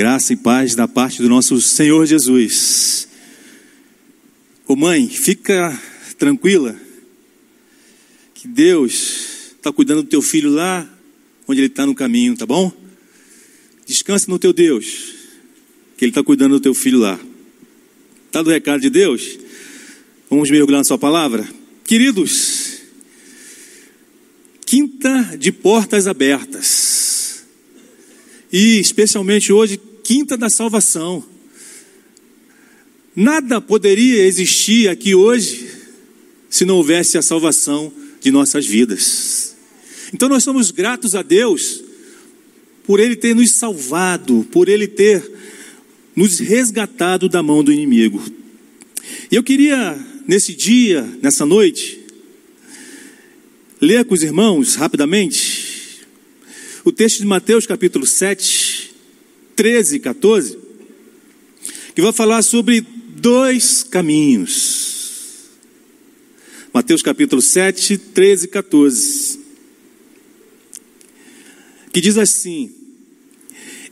Graça e paz da parte do nosso Senhor Jesus. Ô mãe, fica tranquila que Deus está cuidando do teu filho lá onde ele está no caminho, tá bom? Descanse no teu Deus, que ele está cuidando do teu filho lá. Tá do recado de Deus? Vamos mergulhar na sua palavra? Queridos, quinta de portas abertas. E especialmente hoje, quinta da salvação. Nada poderia existir aqui hoje se não houvesse a salvação de nossas vidas. Então nós somos gratos a Deus por Ele ter nos salvado, por Ele ter nos resgatado da mão do inimigo. E eu queria, nesse dia, nessa noite, ler com os irmãos rapidamente o texto de Mateus capítulo 7, 13 e 14, que vai falar sobre dois caminhos. Mateus capítulo 7, 13 e 14. Que diz assim: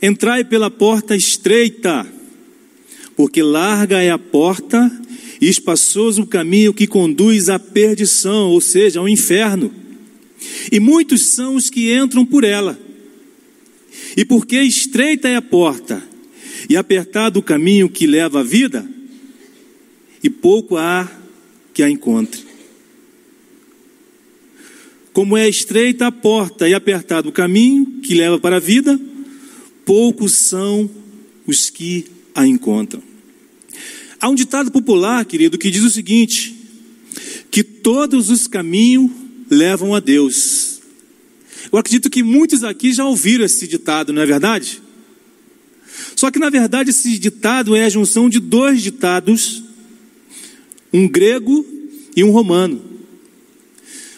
Entrai pela porta estreita, porque larga é a porta e espaçoso o caminho que conduz à perdição, ou seja, ao inferno. E muitos são os que entram por ela. E porque estreita é a porta e apertado o caminho que leva à vida, e pouco há que a encontre. Como é estreita a porta e apertado o caminho que leva para a vida, poucos são os que a encontram. Há um ditado popular, querido, que diz o seguinte: que todos os caminhos levam a Deus. Eu acredito que muitos aqui já ouviram esse ditado, não é verdade? Só que na verdade esse ditado é a junção de dois ditados um grego e um romano.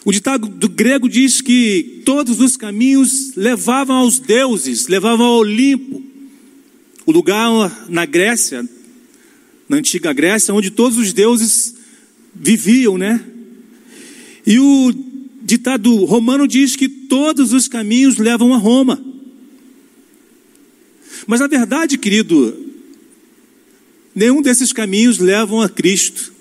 O ditado do grego diz que todos os caminhos levavam aos deuses, levavam ao Olimpo, o lugar na Grécia, na antiga Grécia, onde todos os deuses viviam, né? E o ditado romano diz que todos os caminhos levam a Roma. Mas a verdade, querido, nenhum desses caminhos levam a Cristo.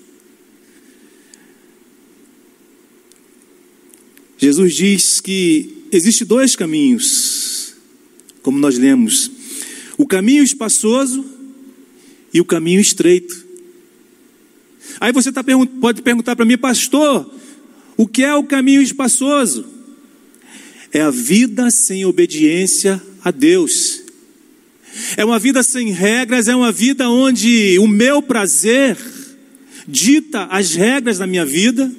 Jesus diz que existe dois caminhos, como nós lemos: o caminho espaçoso e o caminho estreito. Aí você tá, pode perguntar para mim, pastor, o que é o caminho espaçoso? É a vida sem obediência a Deus. É uma vida sem regras, é uma vida onde o meu prazer dita as regras da minha vida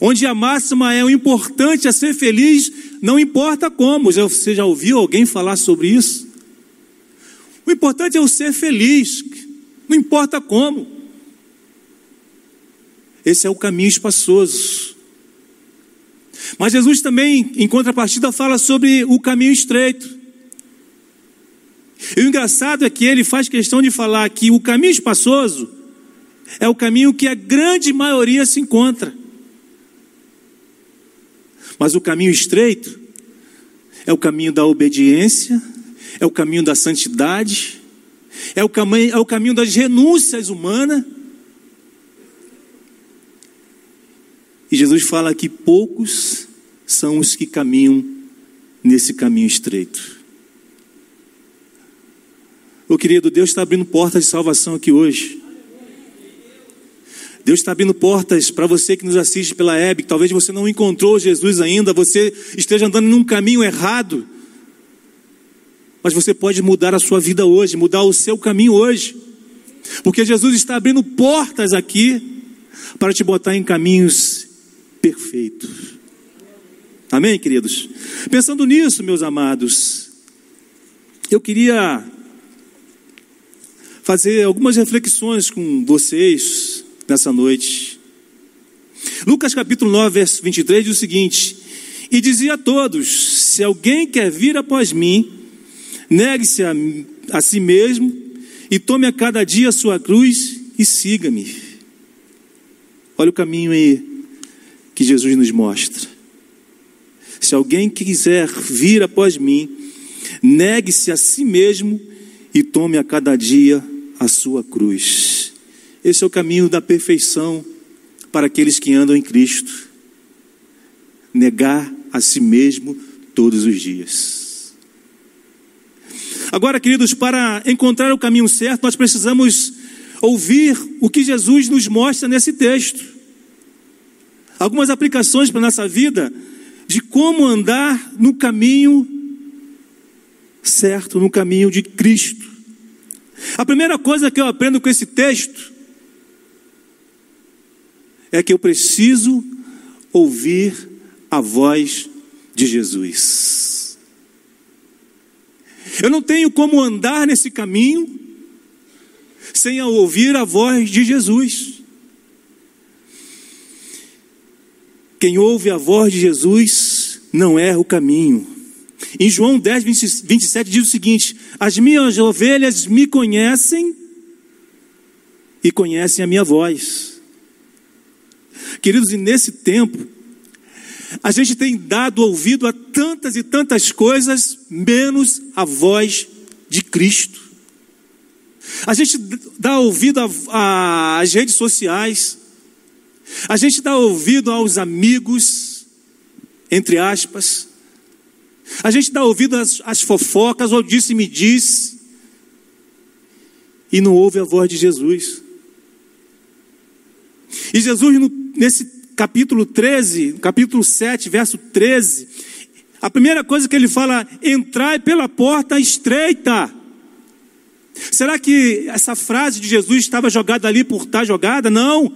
onde a máxima é o importante é ser feliz, não importa como. Você já ouviu alguém falar sobre isso? O importante é o ser feliz, não importa como. Esse é o caminho espaçoso. Mas Jesus também, em contrapartida, fala sobre o caminho estreito. E o engraçado é que ele faz questão de falar que o caminho espaçoso é o caminho que a grande maioria se encontra. Mas o caminho estreito é o caminho da obediência, é o caminho da santidade, é o caminho, é o caminho das renúncias humanas. E Jesus fala que poucos são os que caminham nesse caminho estreito. Ô querido, Deus está abrindo portas de salvação aqui hoje. Deus está abrindo portas para você que nos assiste pela web. Talvez você não encontrou Jesus ainda, você esteja andando num caminho errado. Mas você pode mudar a sua vida hoje, mudar o seu caminho hoje. Porque Jesus está abrindo portas aqui para te botar em caminhos perfeitos. Amém, queridos? Pensando nisso, meus amados, eu queria fazer algumas reflexões com vocês nessa noite. Lucas capítulo 9, verso 23 diz o seguinte: E dizia a todos: Se alguém quer vir após mim, negue-se a, a si mesmo e tome a cada dia a sua cruz e siga-me. Olha o caminho aí que Jesus nos mostra. Se alguém quiser vir após mim, negue-se a si mesmo e tome a cada dia a sua cruz. Esse é o caminho da perfeição para aqueles que andam em Cristo. Negar a si mesmo todos os dias. Agora, queridos, para encontrar o caminho certo, nós precisamos ouvir o que Jesus nos mostra nesse texto. Algumas aplicações para a nossa vida de como andar no caminho certo, no caminho de Cristo. A primeira coisa que eu aprendo com esse texto é que eu preciso ouvir a voz de Jesus. Eu não tenho como andar nesse caminho sem ouvir a voz de Jesus. Quem ouve a voz de Jesus não erra o caminho. Em João 10, 27 diz o seguinte: As minhas ovelhas me conhecem e conhecem a minha voz. Queridos, e nesse tempo, a gente tem dado ouvido a tantas e tantas coisas, menos a voz de Cristo. A gente dá ouvido às redes sociais, a gente dá ouvido aos amigos, entre aspas, a gente dá ouvido às, às fofocas, ou disse-me diz, e não ouve a voz de Jesus. E Jesus, nesse capítulo 13, capítulo 7, verso 13, a primeira coisa que ele fala, entrai pela porta estreita. Será que essa frase de Jesus estava jogada ali por estar jogada? Não.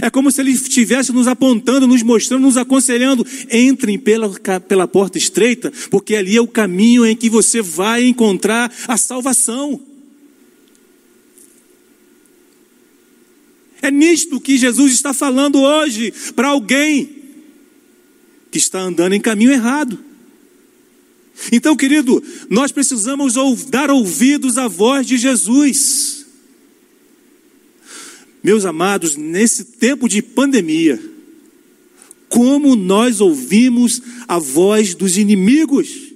É como se ele estivesse nos apontando, nos mostrando, nos aconselhando. Entrem pela, pela porta estreita, porque ali é o caminho em que você vai encontrar a salvação. É nisto que Jesus está falando hoje para alguém que está andando em caminho errado. Então, querido, nós precisamos dar ouvidos à voz de Jesus. Meus amados, nesse tempo de pandemia, como nós ouvimos a voz dos inimigos?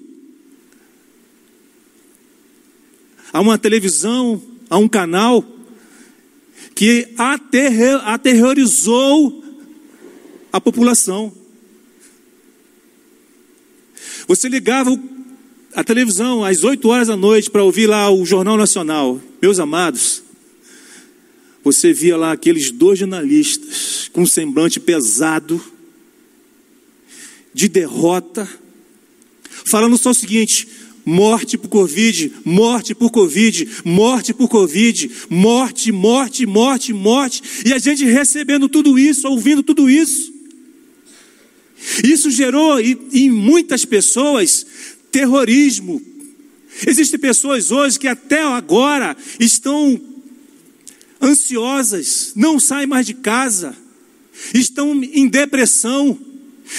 Há uma televisão, há um canal que aterrorizou a população. Você ligava a televisão às 8 horas da noite para ouvir lá o Jornal Nacional. Meus amados, você via lá aqueles dois jornalistas com um semblante pesado, de derrota, falando só o seguinte: morte por Covid, morte por Covid, morte por Covid, morte, morte, morte, morte, e a gente recebendo tudo isso, ouvindo tudo isso. Isso gerou em muitas pessoas terrorismo. Existem pessoas hoje que até agora estão ansiosas, não saem mais de casa, estão em depressão,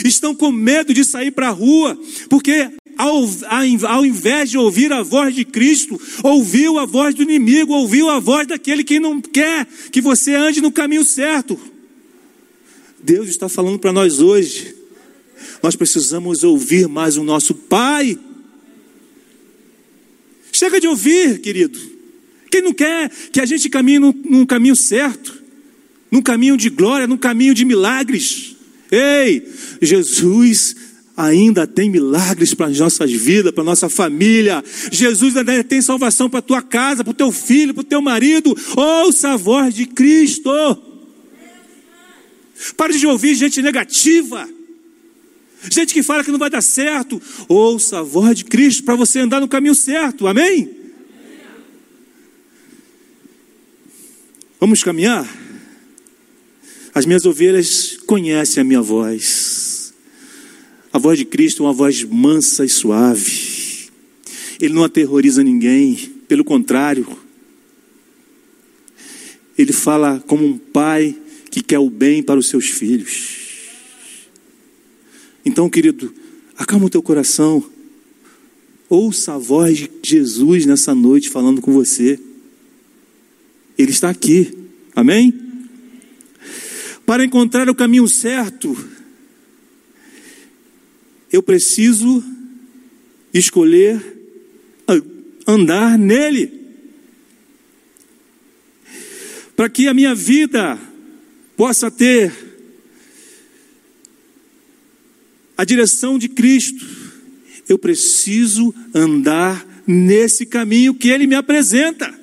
estão com medo de sair para a rua, porque ao, ao invés de ouvir a voz de Cristo, ouviu a voz do inimigo, ouviu a voz daquele que não quer que você ande no caminho certo. Deus está falando para nós hoje. Nós precisamos ouvir mais o nosso Pai. Chega de ouvir, querido. Quem não quer que a gente caminhe num, num caminho certo, num caminho de glória, num caminho de milagres? Ei, Jesus ainda tem milagres para as nossas vidas, para a nossa família. Jesus ainda tem salvação para a tua casa, para o teu filho, para o teu marido. Ouça a voz de Cristo. Pare de ouvir gente negativa. Gente que fala que não vai dar certo. Ouça a voz de Cristo para você andar no caminho certo. Amém? Vamos caminhar? As minhas ovelhas conhecem a minha voz. A voz de Cristo é uma voz mansa e suave. Ele não aterroriza ninguém, pelo contrário. Ele fala como um pai que quer o bem para os seus filhos. Então, querido, acalma o teu coração. Ouça a voz de Jesus nessa noite falando com você. Ele está aqui. Amém? Para encontrar o caminho certo, eu preciso escolher andar nele. Para que a minha vida possa ter a direção de Cristo, eu preciso andar nesse caminho que ele me apresenta.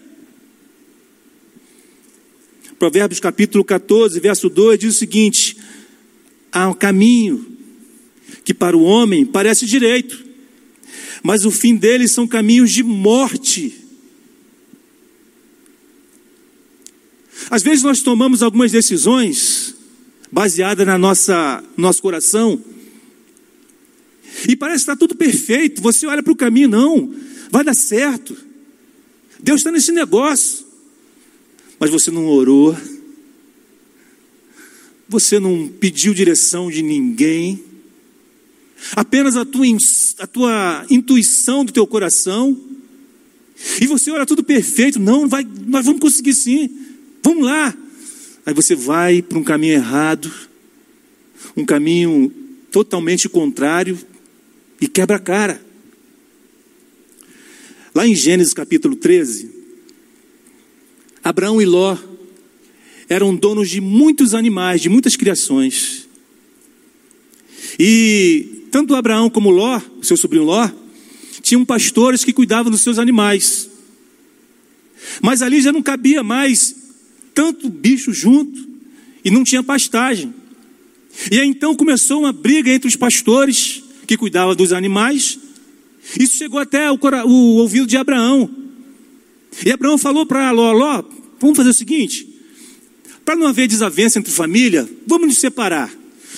Provérbios capítulo 14, verso 2 diz o seguinte: há um caminho que para o homem parece direito, mas o fim deles são caminhos de morte. Às vezes nós tomamos algumas decisões baseadas na nossa nosso coração e parece estar tudo perfeito. Você olha para o caminho, não, vai dar certo. Deus está nesse negócio, mas você não orou, você não pediu direção de ninguém, apenas a tua, a tua intuição do teu coração, e você olha tudo perfeito, não, vai, nós vamos conseguir sim, vamos lá. Aí você vai para um caminho errado, um caminho totalmente contrário e quebra a cara. Lá em Gênesis capítulo 13, Abraão e Ló eram donos de muitos animais, de muitas criações. E tanto Abraão como Ló, seu sobrinho Ló, tinham pastores que cuidavam dos seus animais. Mas ali já não cabia mais tanto bicho junto e não tinha pastagem. E aí então começou uma briga entre os pastores que cuidavam dos animais. Isso chegou até o, ouvido de Abraão. E Abraão falou para Ló: Ló, vamos fazer o seguinte: para não haver desavença entre família, vamos nos separar.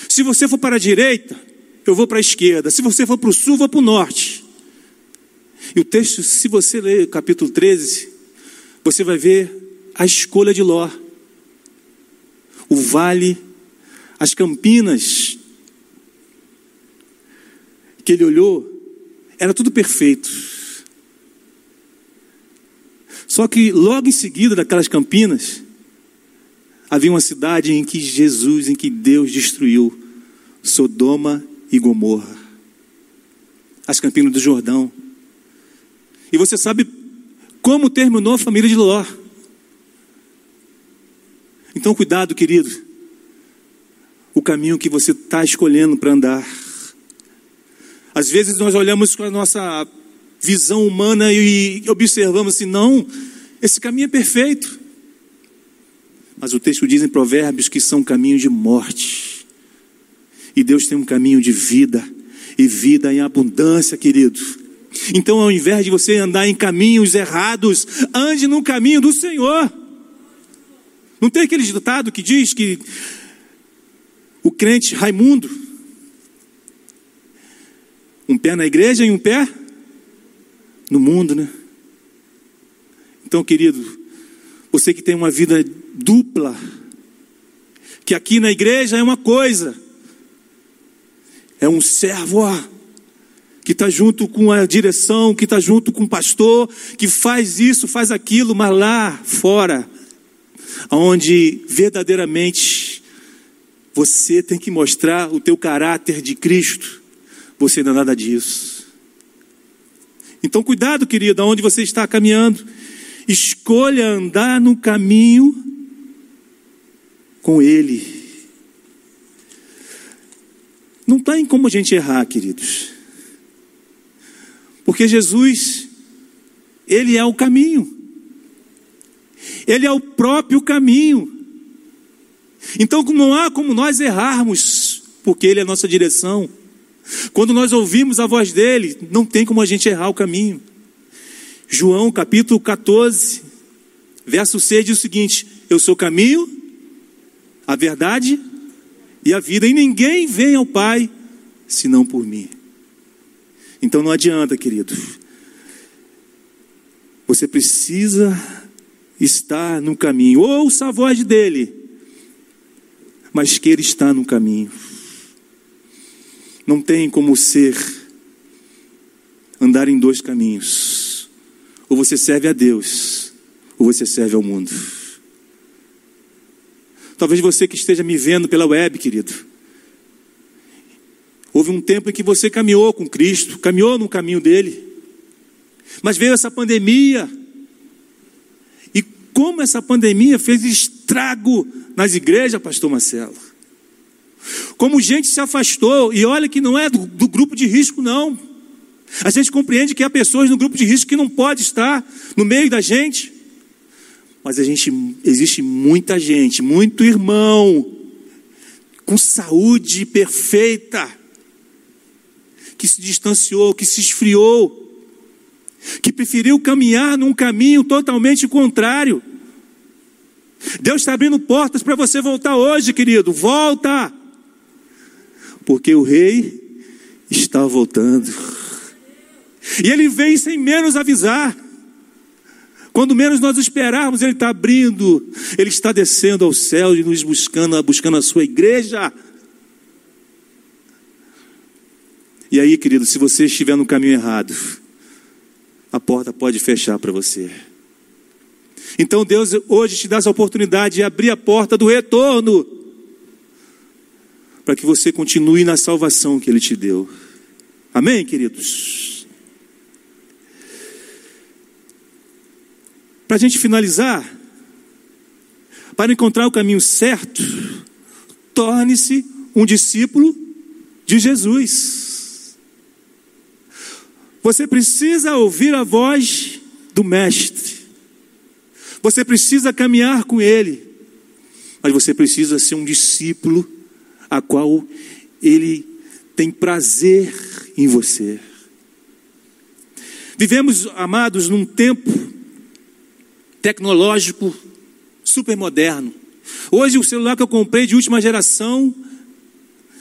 Se você for para a direita, eu vou para a esquerda. Se você for para o sul, eu vou para o norte. E o texto, se você ler capítulo 13, você vai ver a escolha de Ló. O vale, as campinas que ele olhou, era tudo perfeito. Só que logo em seguida daquelas campinas, havia uma cidade em que Jesus, em que Deus destruiu Sodoma e Gomorra, as campinas do Jordão. E você sabe como terminou a família de Ló. Então, cuidado, querido, o caminho que você está escolhendo para andar. Às vezes nós olhamos com a nossa visão humana e observamos assim: não, esse caminho é perfeito. Mas o texto diz em Provérbios que são caminhos de morte. E Deus tem um caminho de vida, e vida em abundância, querido. Então, ao invés de você andar em caminhos errados, ande no caminho do Senhor. Não tem aquele ditado que diz que o crente Raimundo, um pé na igreja e um pé no mundo, né? Então, querido, você que tem uma vida dupla, que aqui na igreja é uma coisa, é um servo ó, que está junto com a direção, que está junto com o pastor, que faz isso, faz aquilo, mas lá fora, onde verdadeiramente você tem que mostrar o teu caráter de Cristo, você não é nada disso. Então, cuidado, querido, aonde você está caminhando. Escolha andar no caminho com Ele. Não tem como a gente errar, queridos. Porque Jesus, Ele é o caminho. Ele é o próprio caminho. Então não há como nós errarmos, porque Ele é a nossa direção. Quando nós ouvimos a voz dele, não tem como a gente errar o caminho. João capítulo 14, verso 6 diz o seguinte: Eu sou o caminho, a verdade e a vida, e ninguém vem ao Pai senão por mim. Então não adianta, querido. Você precisa estar no caminho. Ouça a voz dele, mas queira estar no caminho. Não tem como ser andar em dois caminhos. Ou você serve a Deus, ou você serve ao mundo. Talvez você que esteja me vendo pela web, querido, Houve um tempo em que você caminhou com Cristo, caminhou no caminho dele. Mas veio essa pandemia. E como essa pandemia fez estrago nas igrejas, pastor Marcelo. Como gente se afastou, e olha que não é do, do grupo de risco, não. A gente compreende que há pessoas no grupo de risco que não pode estar no meio da gente. Mas a gente, existe muita gente, muito irmão, com saúde perfeita, que se distanciou, que se esfriou, que preferiu caminhar num caminho totalmente contrário. Deus está abrindo portas para você voltar hoje, querido. Volta! Porque o rei está voltando. E ele vem sem menos avisar. Quando menos nós esperarmos, ele está abrindo, ele está descendo ao céu e nos buscando, buscando a sua igreja. E aí, querido, se você estiver no caminho errado, a porta pode fechar para você. Então Deus hoje te dá essa oportunidade de abrir a porta do retorno, para que você continue na salvação que Ele te deu. Amém, queridos? Para a gente finalizar, para encontrar o caminho certo, torne-se um discípulo de Jesus. Você precisa ouvir a voz do Mestre. Você precisa caminhar com Ele. Mas você precisa ser um discípulo a qual Ele tem prazer em você. Vivemos, amados, num tempo tecnológico super moderno. Hoje o celular que eu comprei de última geração,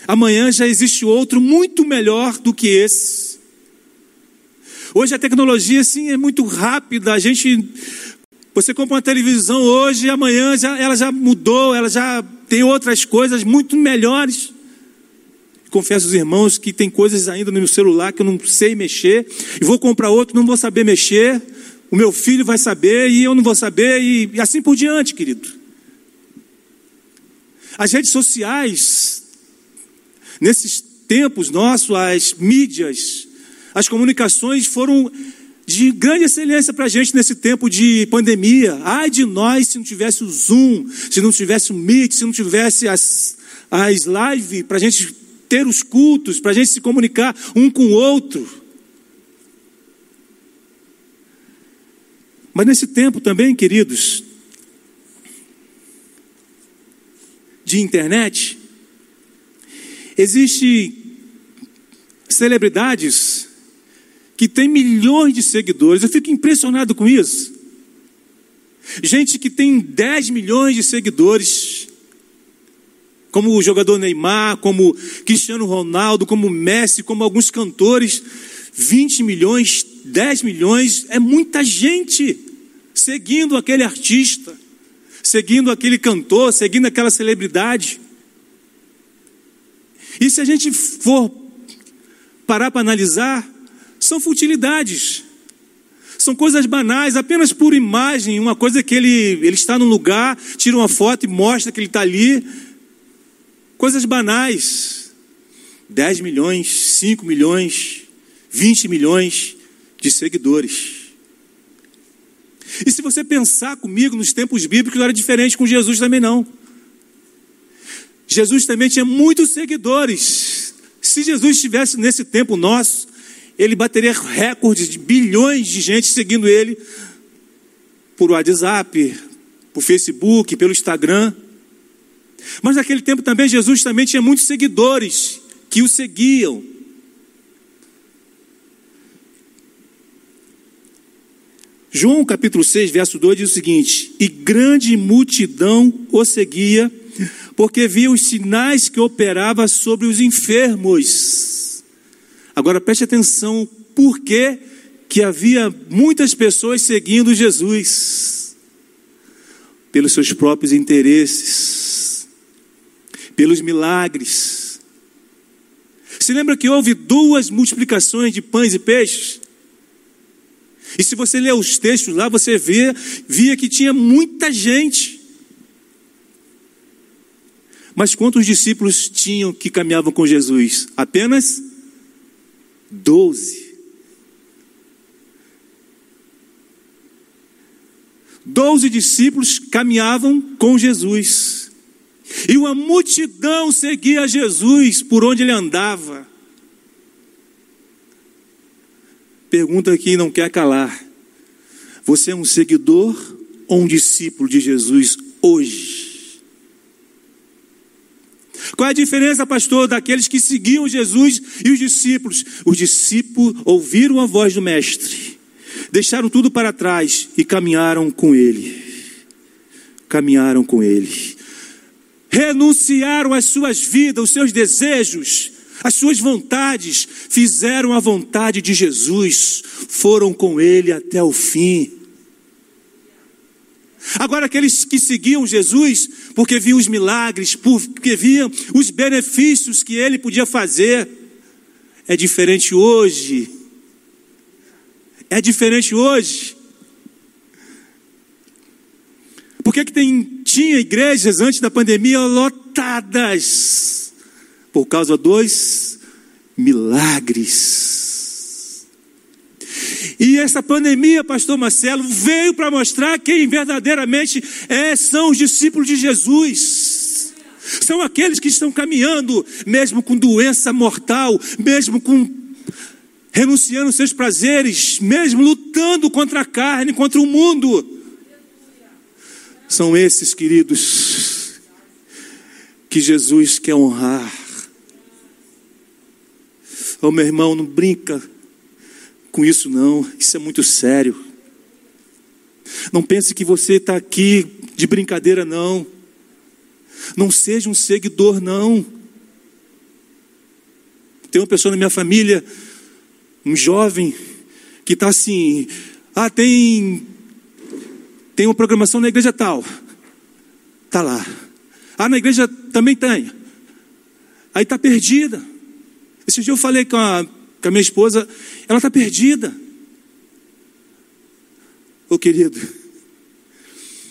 amanhã já existe outro muito melhor do que esse. Hoje a tecnologia assim é muito rápida, a gente você compra uma televisão hoje, amanhã já, ela já mudou, ela já tem outras coisas muito melhores. Confesso aos irmãos que tem coisas ainda no meu celular que eu não sei mexer, e vou comprar outro, não vou saber mexer o meu filho vai saber e eu não vou saber, e, e assim por diante, querido. As redes sociais, nesses tempos nossos, as mídias, as comunicações foram de grande excelência para a gente nesse tempo de pandemia. Ai de nós se não tivesse o Zoom, se não tivesse o Meet, se não tivesse as, as lives para a gente ter os cultos, para a gente se comunicar um com o outro. Mas nesse tempo também, queridos, de internet, existe celebridades que têm milhões de seguidores. Eu fico impressionado com isso. Gente que tem 10 milhões de seguidores, como o jogador Neymar, como Cristiano Ronaldo, como Messi, como alguns cantores, 20 milhões, 10 milhões, é muita gente seguindo aquele artista, seguindo aquele cantor, seguindo aquela celebridade. E se a gente for parar para analisar, são futilidades. São coisas banais, apenas por imagem, uma coisa que ele, ele está num lugar, tira uma foto e mostra que ele está ali. Coisas banais. 10 milhões, 5 milhões, 20 milhões de seguidores. E se você pensar comigo nos tempos bíblicos, não era diferente com Jesus também não. Jesus também tinha muitos seguidores. Se Jesus estivesse nesse tempo nosso, ele bateria recordes de bilhões de gente seguindo ele por WhatsApp, por Facebook, pelo Instagram. Mas naquele tempo também Jesus também tinha muitos seguidores que o seguiam. João capítulo 6, verso 2 diz o seguinte: E grande multidão o seguia, porque via os sinais que operava sobre os enfermos. Agora preste atenção, por que, que havia muitas pessoas seguindo Jesus? Pelos seus próprios interesses, pelos milagres. Se lembra que houve duas multiplicações de pães e peixes? E se você ler os textos lá, você vê, via que tinha muita gente. Mas quantos discípulos tinham que caminhavam com Jesus? Apenas doze. Doze discípulos caminhavam com Jesus. E uma multidão seguia Jesus por onde ele andava. Pergunta que não quer calar: Você é um seguidor ou um discípulo de Jesus hoje? Qual é a diferença, pastor, daqueles que seguiam Jesus e os discípulos? Os discípulos ouviram a voz do Mestre, deixaram tudo para trás e caminharam com Ele. Caminharam com Ele. Renunciaram às suas vidas, os seus desejos, as suas vontades, fizeram a vontade de Jesus, foram com Ele até o fim. Agora, aqueles que seguiam Jesus, porque viam os milagres, porque viam os benefícios que ele podia fazer, é diferente hoje. É diferente hoje. Por que, que tem, tinha igrejas antes da pandemia lotadas? Por causa dos milagres. E essa pandemia, pastor Marcelo, veio para mostrar quem verdadeiramente é, são os discípulos de Jesus. São aqueles que estão caminhando, mesmo com doença mortal, mesmo com renunciando seus prazeres, mesmo lutando contra a carne, contra o mundo. São esses, queridos, que Jesus quer honrar. Oh, meu irmão, não brinca com isso, não. Isso é muito sério. Não pense que você está aqui de brincadeira, não. Não seja um seguidor, não. Tem uma pessoa na minha família, um jovem, que está assim: ah, tem, tem uma programação na igreja tal. Está lá. Ah, na igreja também tem. Aí está perdida. Esse dia eu falei com a com a minha esposa, ela está perdida. Ô oh, querido,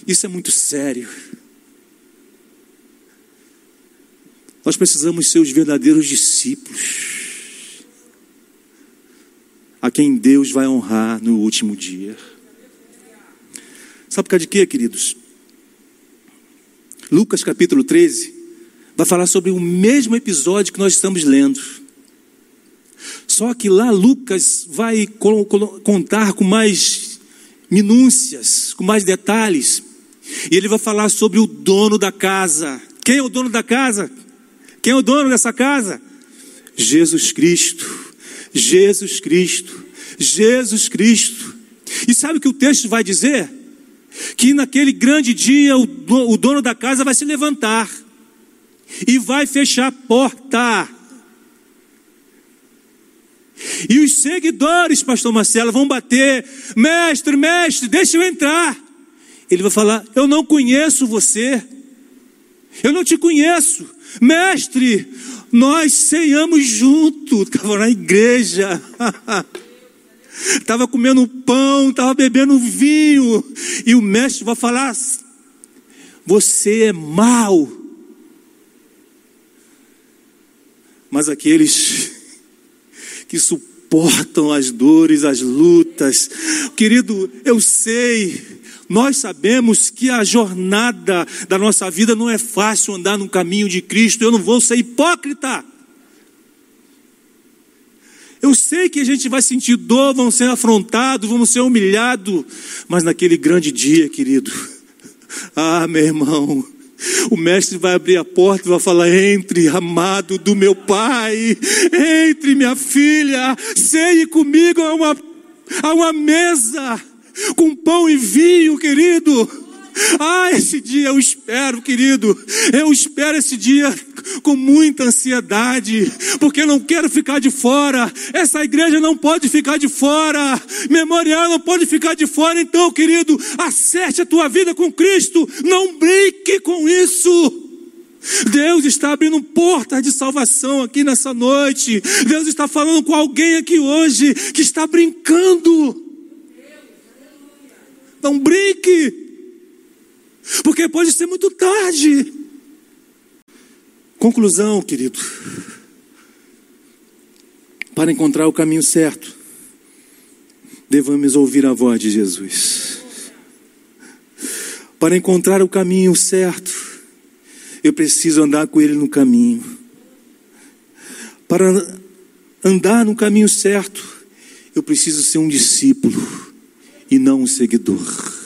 isso é muito sério. Nós precisamos ser os verdadeiros discípulos, a quem Deus vai honrar no último dia. Sabe por causa de quê, queridos? Lucas capítulo 13 vai falar sobre o mesmo episódio que nós estamos lendo. Só que lá Lucas vai contar com mais minúcias, com mais detalhes. E ele vai falar sobre o dono da casa. Quem é o dono da casa? Quem é o dono dessa casa? Jesus Cristo. Jesus Cristo. Jesus Cristo. E sabe o que o texto vai dizer? Que naquele grande dia o dono da casa vai se levantar e vai fechar a porta e os seguidores, pastor Marcelo, vão bater: mestre, mestre, deixa eu entrar. Ele vai falar: Eu não conheço você, eu não te conheço, mestre. Nós ceiamos junto, estava na igreja, estava comendo pão, estava bebendo vinho, e o mestre vai falar: Você é mau. Mas aqueles que suportam as dores, as lutas. Querido, eu sei, nós sabemos que a jornada da nossa vida não é fácil andar no caminho de Cristo. Eu não vou ser hipócrita. Eu sei que a gente vai sentir dor, vamos ser afrontados, vamos ser humilhados, mas naquele grande dia, querido, ah, meu irmão, o mestre vai abrir a porta e vai falar: Entre, amado do meu pai, entre, minha filha, ceie comigo a uma, a uma mesa, com pão e vinho, querido. Ah, esse dia eu espero, querido. Eu espero esse dia com muita ansiedade, porque não quero ficar de fora. Essa igreja não pode ficar de fora. Memorial não pode ficar de fora. Então, querido, acerte a tua vida com Cristo. Não brinque com isso. Deus está abrindo portas de salvação aqui nessa noite. Deus está falando com alguém aqui hoje que está brincando. Não brinque porque pode ser muito tarde. Conclusão, querido. Para encontrar o caminho certo, devemos ouvir a voz de Jesus. Para encontrar o caminho certo, eu preciso andar com Ele no caminho. Para andar no caminho certo, eu preciso ser um discípulo e não um seguidor.